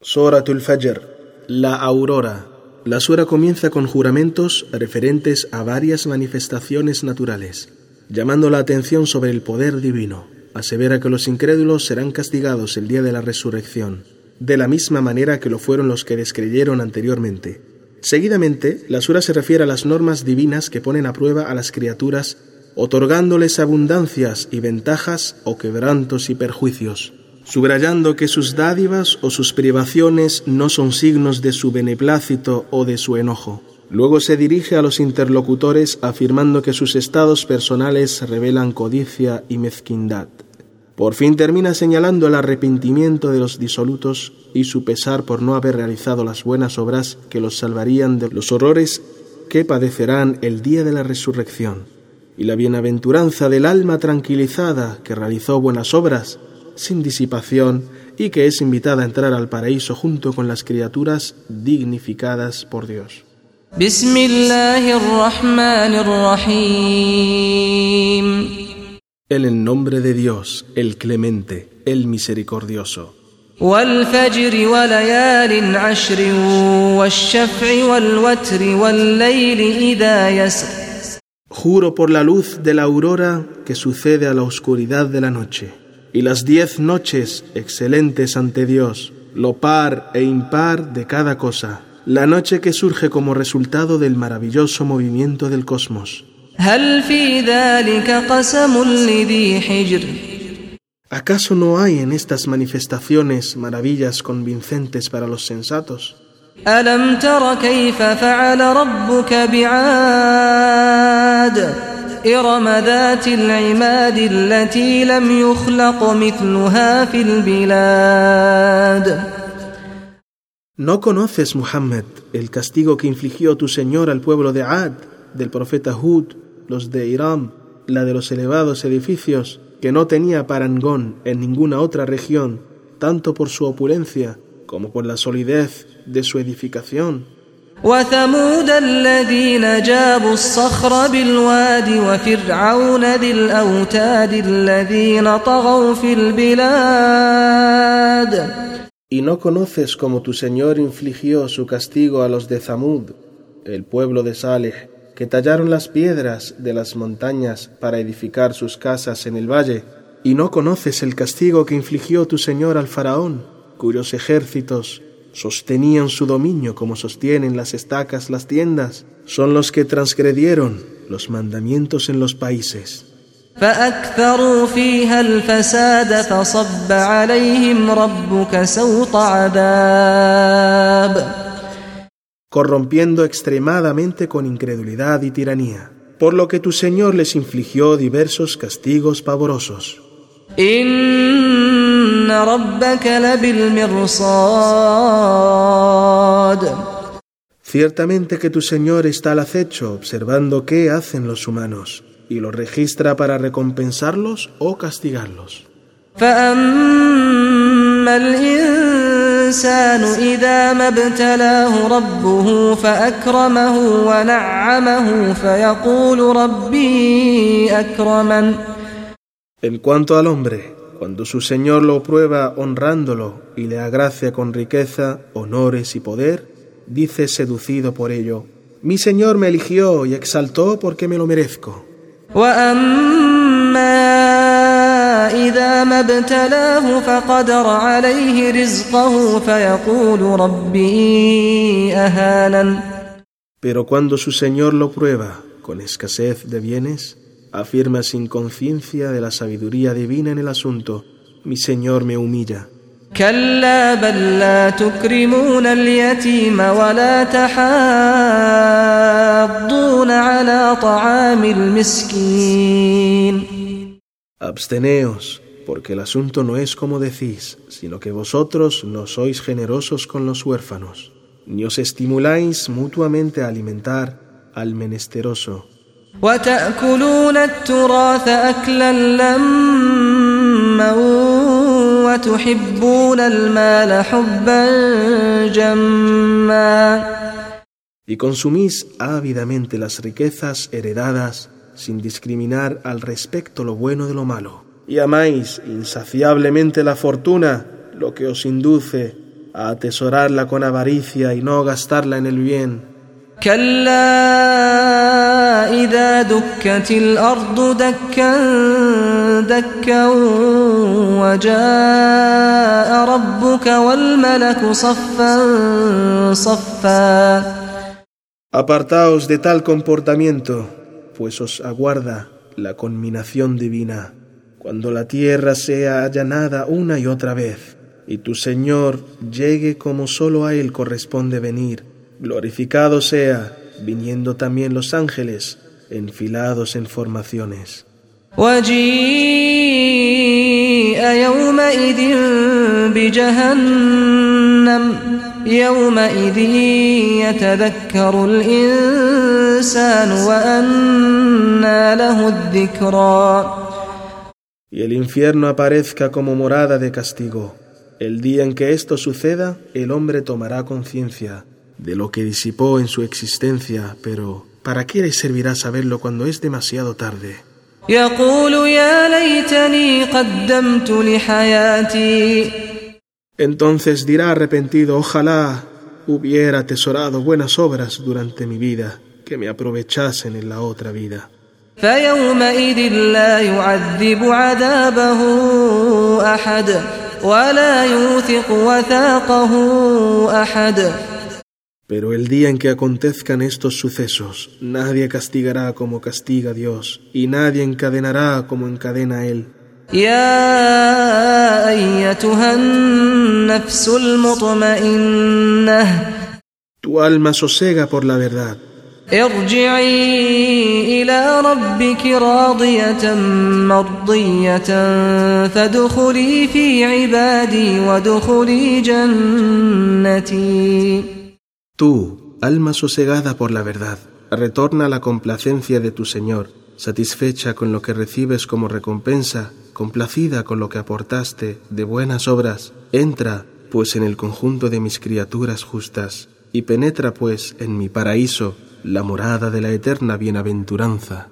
Suratul Fajr, la aurora. La sura comienza con juramentos referentes a varias manifestaciones naturales, llamando la atención sobre el poder divino. Asevera que los incrédulos serán castigados el día de la resurrección, de la misma manera que lo fueron los que descreyeron anteriormente. Seguidamente, la sura se refiere a las normas divinas que ponen a prueba a las criaturas, otorgándoles abundancias y ventajas o quebrantos y perjuicios subrayando que sus dádivas o sus privaciones no son signos de su beneplácito o de su enojo. Luego se dirige a los interlocutores afirmando que sus estados personales revelan codicia y mezquindad. Por fin termina señalando el arrepentimiento de los disolutos y su pesar por no haber realizado las buenas obras que los salvarían de los horrores que padecerán el día de la resurrección, y la bienaventuranza del alma tranquilizada que realizó buenas obras sin disipación y que es invitada a entrar al paraíso junto con las criaturas dignificadas por Dios. En el nombre de Dios, el clemente, el misericordioso. Juro por la luz de la aurora que sucede a la oscuridad de la noche y las diez noches excelentes ante Dios, lo par e impar de cada cosa, la noche que surge como resultado del maravilloso movimiento del cosmos. ¿Acaso no hay en estas manifestaciones maravillas convincentes para los sensatos? إرم ذات العماد التي لم يخلق مثلها في البلاد ¿No conoces, Muhammad, el castigo que infligió tu Señor al pueblo de Ad, del profeta Hud, los de Iram, la de los elevados edificios, que no tenía parangón en ninguna otra región, tanto por su opulencia como por la solidez de su edificación? وثمود الذين جابوا الصخر بالواد وفرعون ذي الأوتاد الذين طغوا في البلاد ¿Y no conoces cómo tu Señor infligió su castigo a los de Zamud, el pueblo de Saleh, que tallaron las piedras de las montañas para edificar sus casas en el valle? ¿Y no conoces el castigo que infligió tu Señor al faraón, cuyos ejércitos sostenían su dominio como sostienen las estacas las tiendas, son los que transgredieron los mandamientos en los países. corrompiendo extremadamente con incredulidad y tiranía, por lo que tu Señor les infligió diversos castigos pavorosos. Ciertamente que tu Señor está al acecho observando qué hacen los humanos y lo registra para recompensarlos o castigarlos. En cuanto al hombre, cuando su Señor lo prueba honrándolo y le agracia con riqueza, honores y poder, dice seducido por ello, mi Señor me eligió y exaltó porque me lo merezco. Pero cuando su Señor lo prueba con escasez de bienes, afirma sin conciencia de la sabiduría divina en el asunto, mi Señor me humilla. Absteneos, porque el asunto no es como decís, sino que vosotros no sois generosos con los huérfanos, ni os estimuláis mutuamente a alimentar al menesteroso. وتأكلون التراث أكلا لما وتحبون المال حبا جما Y consumís ávidamente las riquezas heredadas sin discriminar al respecto lo bueno de lo malo. Y amáis insaciablemente la fortuna, lo que os induce a atesorarla con avaricia y no gastarla en el bien. كلا إذا دكت الأرض دكا دكا وجاء ربك والملك صفا صفا Apartaos de tal comportamiento, pues os aguarda la conminación divina, cuando la tierra sea allanada una y otra vez, y tu Señor llegue como solo a Él corresponde venir, glorificado sea, viniendo también los ángeles, enfilados en formaciones. وجيء يومئذ بجهنم يومئذ يتذكر الإنسان وأنى له الذكرى Y el infierno aparezca como morada de castigo. El día en que esto suceda, el hombre tomará conciencia de lo que disipó en su existencia, pero ¿para qué le servirá saberlo cuando es demasiado tarde? يقول يا ليتني قدمت لحياتي Entonces dirá arrepentido, ojalá hubiera atesorado buenas obras durante mi vida, que me aprovechasen en la otra vida. فيومئذ لا يعذب عذابه أحد ولا يوثق وثاقه أحد Pero el día en que acontezcan estos sucesos, nadie castigará como castiga Dios, y nadie encadenará como encadena Él. يا أيتها النفس المطمئنة Tu alma sosega por la verdad. ارجعي إلى ربك راضية مرضية فادخلي في عبادي وادخلي جنتي Tú, alma sosegada por la verdad, retorna a la complacencia de tu Señor, satisfecha con lo que recibes como recompensa, complacida con lo que aportaste de buenas obras, entra, pues, en el conjunto de mis criaturas justas, y penetra, pues, en mi paraíso, la morada de la eterna bienaventuranza.